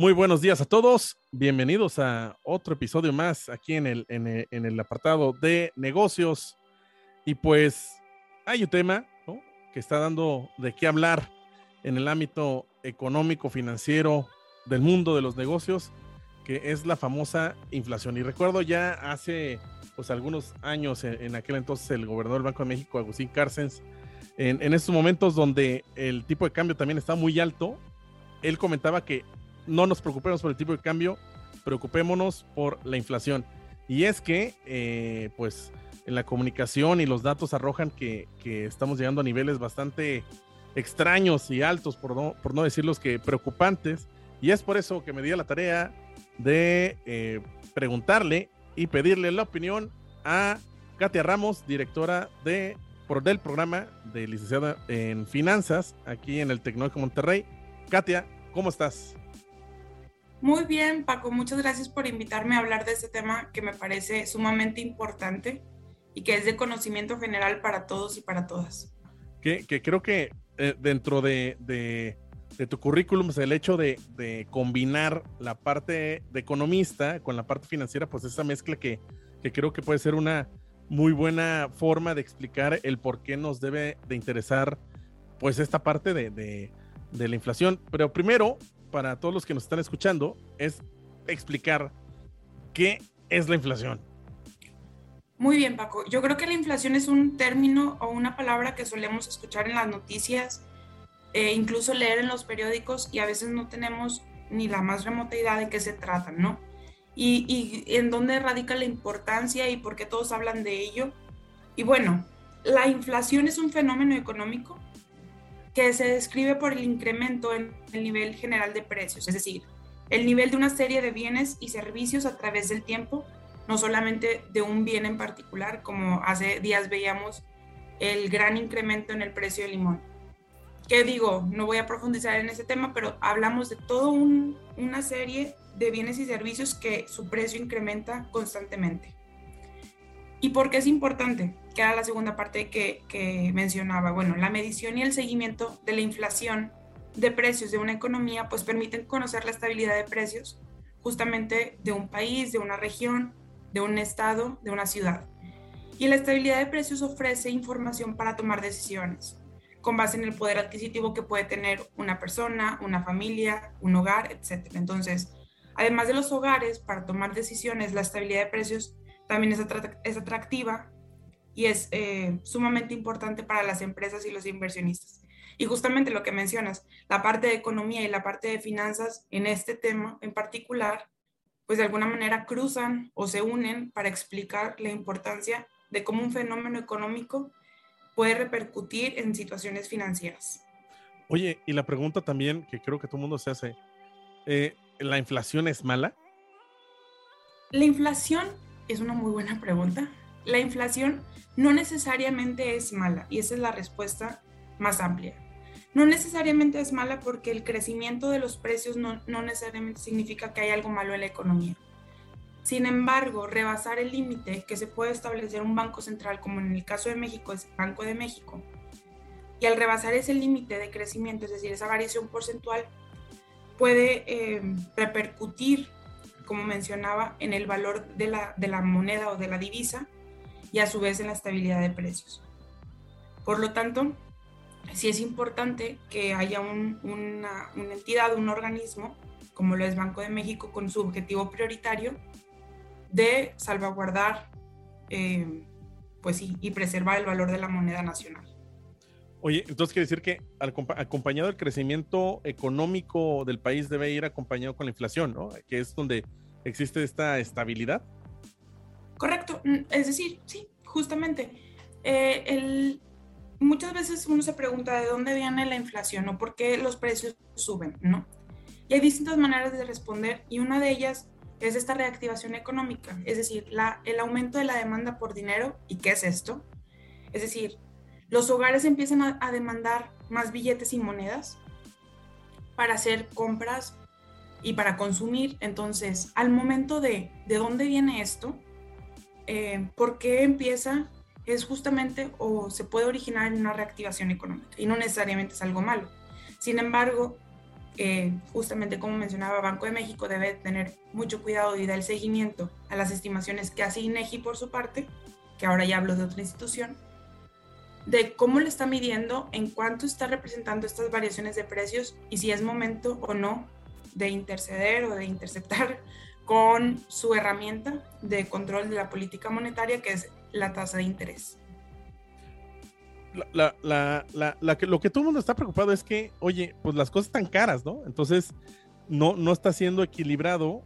Muy buenos días a todos. Bienvenidos a otro episodio más aquí en el, en el, apartado de negocios. Y pues hay un tema que está dando de qué hablar en el ámbito económico, financiero del mundo de los negocios, que es la famosa inflación. Y recuerdo ya hace pues algunos años, en, aquel entonces el gobernador del Banco de México, Agustín Carcens, en, en estos momentos donde el tipo de cambio también está muy alto, él comentaba que no nos preocupemos por el tipo de cambio, preocupémonos por la inflación. Y es que, eh, pues, en la comunicación y los datos arrojan que, que, estamos llegando a niveles bastante extraños y altos, por no, por no decirlos que preocupantes. Y es por eso que me di a la tarea de eh, preguntarle y pedirle la opinión a Katia Ramos, directora de, del programa de licenciada en finanzas aquí en el Tecnológico Monterrey. Katia, ¿cómo estás? Muy bien, Paco, muchas gracias por invitarme a hablar de este tema que me parece sumamente importante y que es de conocimiento general para todos y para todas. Que, que creo que eh, dentro de, de, de, tu currículum, el hecho de, de, combinar la parte de economista con la parte financiera, pues esa mezcla que, que creo que puede ser una muy buena forma de explicar el por qué nos debe de interesar pues esta parte de, de, la inflación. Pero primero, para todos los que nos están escuchando es explicar qué es la inflación. Muy bien, Paco. Yo creo que la inflación es un término o una palabra que solemos escuchar en las noticias, eh, incluso leer en los periódicos y a veces no tenemos ni la más remota idea de qué se trata, ¿no? Y, y en dónde radica la importancia y por qué todos hablan de ello. Y bueno, la inflación es un fenómeno económico que se describe por el incremento en el nivel general de precios, es decir, el nivel de una serie de bienes y servicios a través del tiempo, no solamente de un bien en particular, como hace días veíamos el gran incremento en el precio del limón. Que digo, no voy a profundizar en ese tema, pero hablamos de toda un, una serie de bienes y servicios que su precio incrementa constantemente. ¿Y por qué es importante? Que era la segunda parte que, que, mencionaba. Bueno, la medición y el seguimiento de la inflación de precios de una economía pues permiten conocer la estabilidad de precios justamente de un país, de una región, de un estado, de una ciudad. Y la estabilidad de precios ofrece información para tomar decisiones con base en el poder adquisitivo que puede tener una persona, una familia, un hogar, etc. Entonces, además de los hogares, para tomar decisiones, la estabilidad de precios también es, atract es atractiva y es eh, sumamente importante para las empresas y los inversionistas. Y justamente lo que mencionas, la parte de economía y la parte de finanzas en este tema en particular, pues de alguna manera cruzan o se unen para explicar la importancia de cómo un fenómeno económico puede repercutir en situaciones financieras. Oye, y la pregunta también que creo que todo el mundo se hace, eh, ¿la inflación es mala? La inflación es una muy buena pregunta. La inflación no necesariamente es mala y esa es la respuesta más amplia. No necesariamente es mala porque el crecimiento de los precios no, no necesariamente significa que hay algo malo en la economía. Sin embargo, rebasar el límite que se puede establecer un banco central, como en el caso de México es Banco de México, y al rebasar ese límite de crecimiento, es decir, esa variación porcentual, puede eh, repercutir como mencionaba, en el valor de la, de la moneda o de la divisa y a su vez en la estabilidad de precios. Por lo tanto, sí es importante que haya un, una, entidad, un organismo, como lo es Banco de México, con su objetivo prioritario de salvaguardar eh, pues sí, y preservar el valor de la moneda nacional. Oye, entonces quiere decir que acompañado del crecimiento económico del país debe ir acompañado con la inflación, ¿no? Que es donde existe esta estabilidad. Correcto, mm, es decir, sí, justamente, eh, el, muchas veces uno se pregunta de dónde viene la inflación o por qué los precios suben, ¿no? Y hay distintas maneras de responder y una de ellas es esta reactivación económica, es decir, la, el aumento de la demanda por dinero. ¿Y qué es esto? Es decir, los hogares empiezan a, demandar más billetes y monedas para hacer compras y para consumir. Entonces, al momento de de dónde viene esto, eh, por qué empieza, es justamente o se puede originar en una reactivación económica y no necesariamente es algo malo. Sin embargo, eh, justamente como mencionaba, Banco de México debe tener mucho cuidado y dar el seguimiento a las estimaciones que hace INEGI por su parte, que ahora ya hablo de otra institución, de cómo le está midiendo, en cuánto está representando estas variaciones de precios y si es momento o no de interceder o de interceptar con su herramienta de control de la política monetaria, que es la tasa de interés. La, la, la, que, lo que todo el mundo está preocupado es que, oye, pues las cosas están caras, ¿no? Entonces, no, no está siendo equilibrado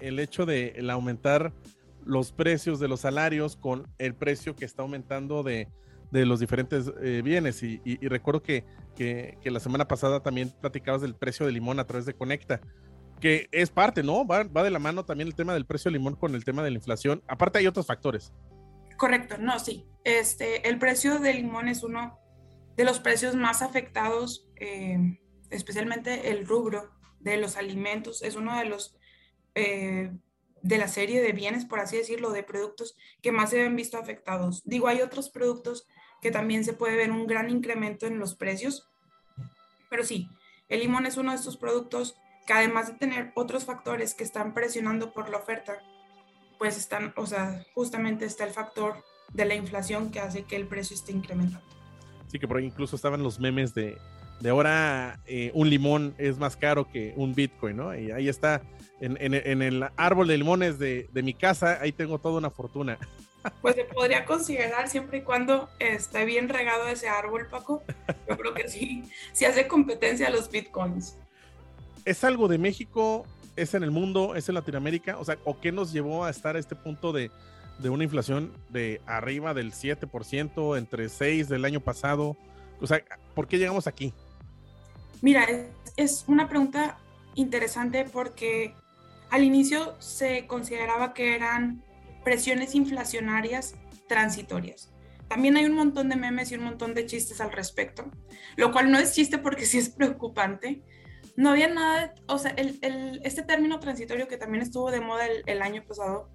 el hecho de aumentar los precios de los salarios con el precio que está aumentando de, de los diferentes eh, bienes. Y, recuerdo que, que, la semana pasada también platicabas del precio del limón a través de Conecta que es parte, ¿no? Va, va, de la mano también el tema del precio del limón con el tema de la inflación. Aparte hay otros factores. Correcto, no, sí. Este, el precio del limón es uno de los precios más afectados, eh, especialmente el rubro de los alimentos, es uno de los eh, de la serie de bienes, por así decirlo, de productos que más se ven visto afectados. Digo, hay otros productos que también se puede ver un gran incremento en los precios, pero sí, el limón es uno de estos productos que además de tener otros factores que están presionando por la oferta, pues están, o sea, justamente está el factor de la inflación que hace que el precio esté incrementando. Sí, que por ahí incluso estaban los memes de, de ahora eh, un limón es más caro que un Bitcoin, ¿no? Y ahí está, en, el árbol de limones de, mi casa, ahí tengo toda una fortuna. Pues se podría considerar siempre y cuando esté bien regado ese árbol, Paco. Yo creo que sí, sí hace competencia a los Bitcoins. ¿Es algo de México? ¿Es en el mundo? ¿Es en Latinoamérica? O sea, ¿o qué nos llevó a estar a este punto de, de una inflación de arriba del 7%, entre 6 del año pasado? O sea, ¿por qué llegamos aquí? Mira, es una pregunta interesante porque al inicio se consideraba que eran presiones inflacionarias transitorias. También hay un montón de memes y un montón de chistes al respecto, lo cual no es chiste porque sí es preocupante, no había nada, o sea, el, el, este término transitorio que también estuvo de moda el, el año pasado,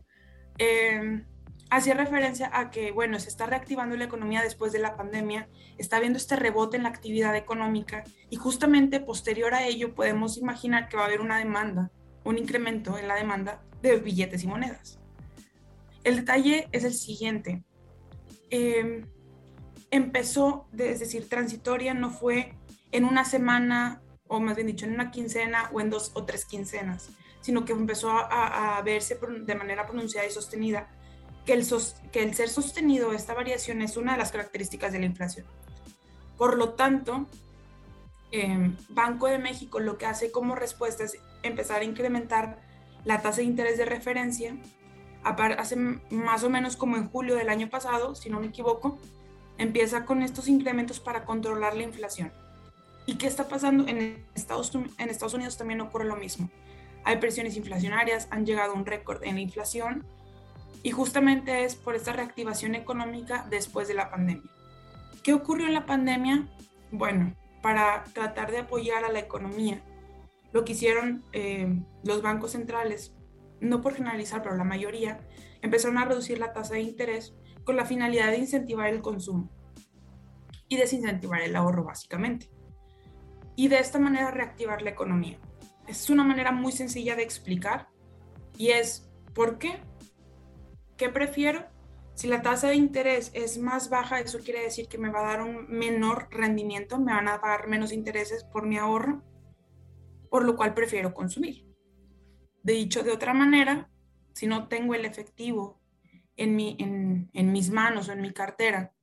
eh, hacía referencia a que, bueno, se está reactivando la economía después de la pandemia, está habiendo este rebote en la actividad económica y justamente posterior a ello podemos imaginar que va a haber una demanda, un incremento en la demanda de billetes y monedas. El detalle es el siguiente. Eh, empezó, es decir, transitoria no fue en una semana o más bien dicho, en una quincena o en dos o tres quincenas, sino que empezó a, verse de manera pronunciada y sostenida que el, que el ser sostenido, esta variación, es una de las características de la inflación. Por lo tanto, eh, Banco de México lo que hace como respuesta es empezar a incrementar la tasa de interés de referencia. Hace más o menos como en julio del año pasado, si no me equivoco, empieza con estos incrementos para controlar la inflación. ¿Y qué está pasando? En Estados, Unidos también ocurre lo mismo. Hay presiones inflacionarias, han llegado a un récord en la inflación y justamente es por esta reactivación económica después de la pandemia. ¿Qué ocurrió en la pandemia? Bueno, para tratar de apoyar a la economía, lo que hicieron eh, los bancos centrales, no por generalizar, pero la mayoría, empezaron a reducir la tasa de interés con la finalidad de incentivar el consumo y desincentivar el ahorro básicamente y de esta manera reactivar la economía. Es una manera muy sencilla de explicar y es ¿por qué? ¿Qué prefiero? Si la tasa de interés es más baja, eso quiere decir que me va a dar un menor rendimiento, me van a pagar menos intereses por mi ahorro, por lo cual prefiero consumir. De dicho de otra manera, si no tengo el efectivo en, mi, en, en mis manos o en mi cartera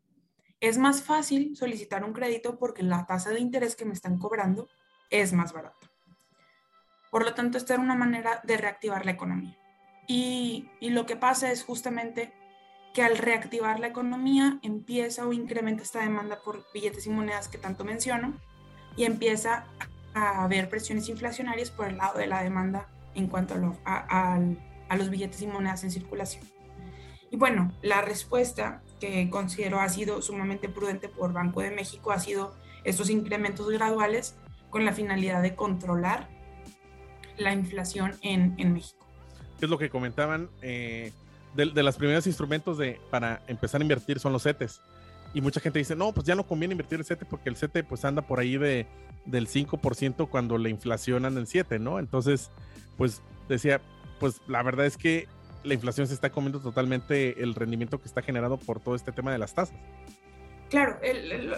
es más fácil solicitar un crédito porque la tasa de interés que me están cobrando es más barata. Por lo tanto, esta era una manera de reactivar la economía. Y lo que pasa es justamente que al reactivar la economía empieza o incrementa esta demanda por billetes y monedas que tanto menciono y empieza a haber presiones inflacionarias por el lado de la demanda en cuanto a, a los billetes y monedas en circulación. Y bueno, la respuesta que considero ha sido sumamente prudente por Banco de México ha sido estos incrementos graduales con la finalidad de controlar la inflación en, en México. ¿Qué es lo que comentaban? Eh, de, de los primeros instrumentos de, para empezar a invertir son los CETES. Y mucha gente dice, no, pues ya no conviene invertir el CETE porque el CETE pues anda por ahí de, del 5% cuando la inflación anda en 7, ¿no? Entonces, pues decía, pues la verdad es que la inflación se está comiendo totalmente el rendimiento que está generado por todo este tema de las tasas. Claro,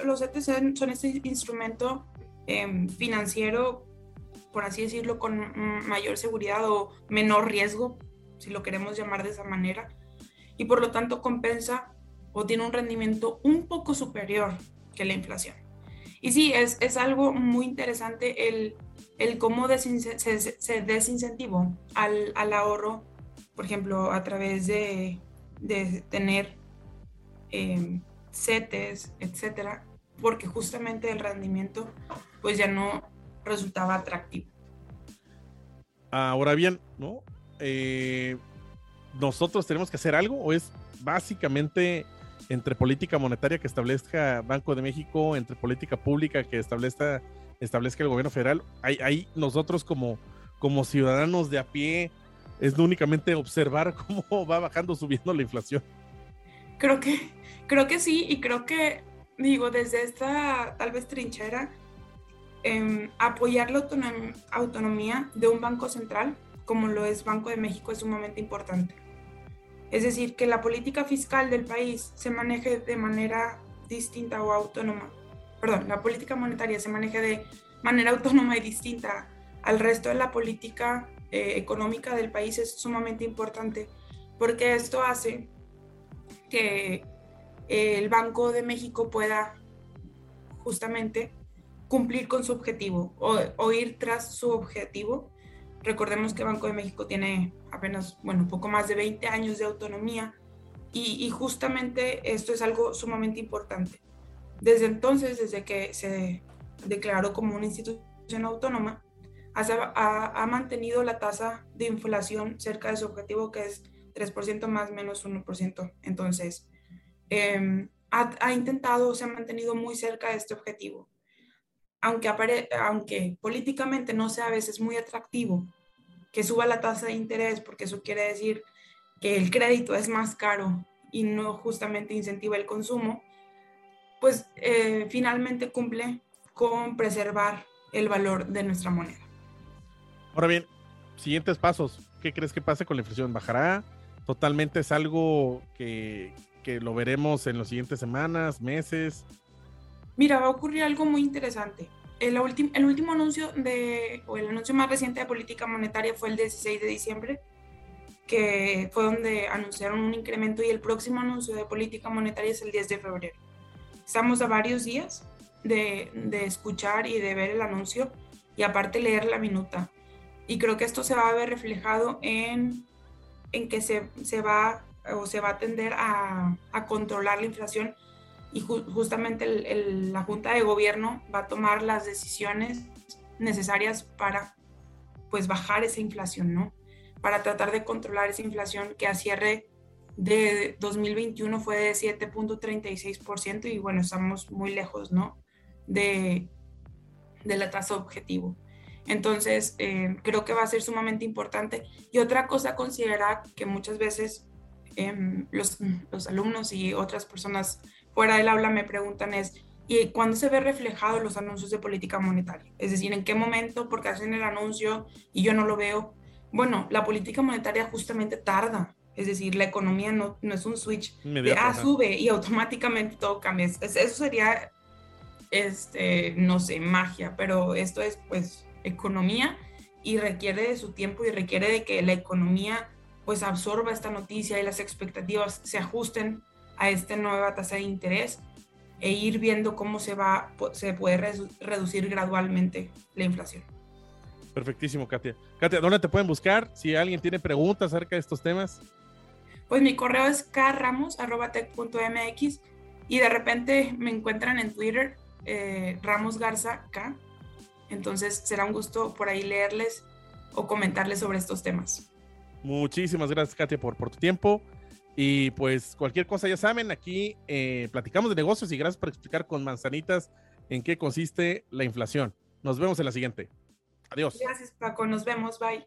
los ETC son este instrumento em, financiero, por así decirlo, con mayor seguridad o menor riesgo, si lo queremos llamar de esa manera, y por lo tanto compensa o tiene un rendimiento un poco superior que la inflación. Y sí, es, es algo muy interesante el, el cómo se, desincentivó al, al ahorro por ejemplo, a través de, de tener eh, CETES, etcétera, porque justamente el rendimiento pues ya no resultaba atractivo. Ahora bien, ¿no? Eh, nosotros tenemos que hacer algo o es básicamente entre política monetaria que establezca Banco de México, entre política pública que establezca, establezca el gobierno federal. Ahí, nosotros como, como ciudadanos de a pie es únicamente observar cómo va bajando, subiendo la inflación. Creo que, creo que sí, y creo que, digo, desde esta tal vez trinchera, em, apoyar la autonomía de un banco central, como lo es Banco de México, es sumamente importante. Es decir, que la política fiscal del país se maneje de manera distinta o autónoma. Perdón, la política monetaria se maneje de manera autónoma y distinta al resto de la política eh, económica del país es sumamente importante porque esto hace que el Banco de México pueda justamente cumplir con su objetivo o, ir tras su objetivo. Recordemos que Banco de México tiene apenas, bueno, un poco más de 20 años de autonomía y, y, justamente esto es algo sumamente importante. Desde entonces, desde que se declaró como una institución autónoma, ha, mantenido la tasa de inflación cerca de su objetivo, que es 3% más menos 1%. Entonces, em, ha, intentado, se ha mantenido muy cerca de este objetivo. Aunque, aunque políticamente no sea a veces muy atractivo que suba la tasa de interés, porque eso quiere decir que el crédito es más caro y no justamente incentiva el consumo, pues eh, finalmente cumple con preservar el valor de nuestra moneda. Ahora bien, siguientes pasos. ¿Qué crees que pase con la inflación? ¿Bajará? ¿Totalmente es algo que, lo veremos en las siguientes semanas, meses? Mira, va a ocurrir algo muy interesante. El, último anuncio de, o el anuncio más reciente de política monetaria fue el 16 de diciembre, que fue donde anunciaron un incremento y el próximo anuncio de política monetaria es el 10 de febrero. Estamos a varios días de, de escuchar y de ver el anuncio y aparte leer la minuta. Y creo que esto se va a ver reflejado en, en que se, se va o se va a tender a, a controlar la inflación y justamente la Junta de Gobierno va a tomar las decisiones necesarias para pues bajar esa inflación, ¿no? Para tratar de controlar esa inflación que a cierre de 2021 fue de 7.36% y bueno, estamos muy lejos, ¿no? De, de la tasa objetivo. Entonces, eh, creo que va a ser sumamente importante. Y otra cosa a considerar que muchas veces em, los, los, alumnos y otras personas fuera del aula me preguntan es, ¿y cuándo se ve reflejado los anuncios de política monetaria? Es decir, ¿en qué momento? Porque hacen el anuncio y yo no lo veo. Bueno, la política monetaria justamente tarda. Es decir, la economía no, no es un switch de, ah, sube y automáticamente todo cambia. eso sería, este, no sé, magia, pero esto es pues economía y requiere de su tiempo y requiere de que la economía pues absorba esta noticia y las expectativas se ajusten a esta nueva tasa de interés e ir viendo cómo se va se puede reducir gradualmente la inflación. Perfectísimo, Katia. Katia, ¿dónde te pueden buscar? Si alguien tiene preguntas acerca de estos temas. Pues mi correo es kramos.tech.mx y de repente me encuentran en Twitter eh, Ramos Garza K. Entonces será un gusto por ahí leerles o comentarles sobre estos temas. Muchísimas gracias, Katia, por, por tu tiempo. Y pues cualquier cosa ya saben, aquí eh, platicamos de negocios y gracias por explicar con manzanitas en qué consiste la inflación. Nos vemos en la siguiente. Adiós. Gracias, Paco. Nos vemos. Bye.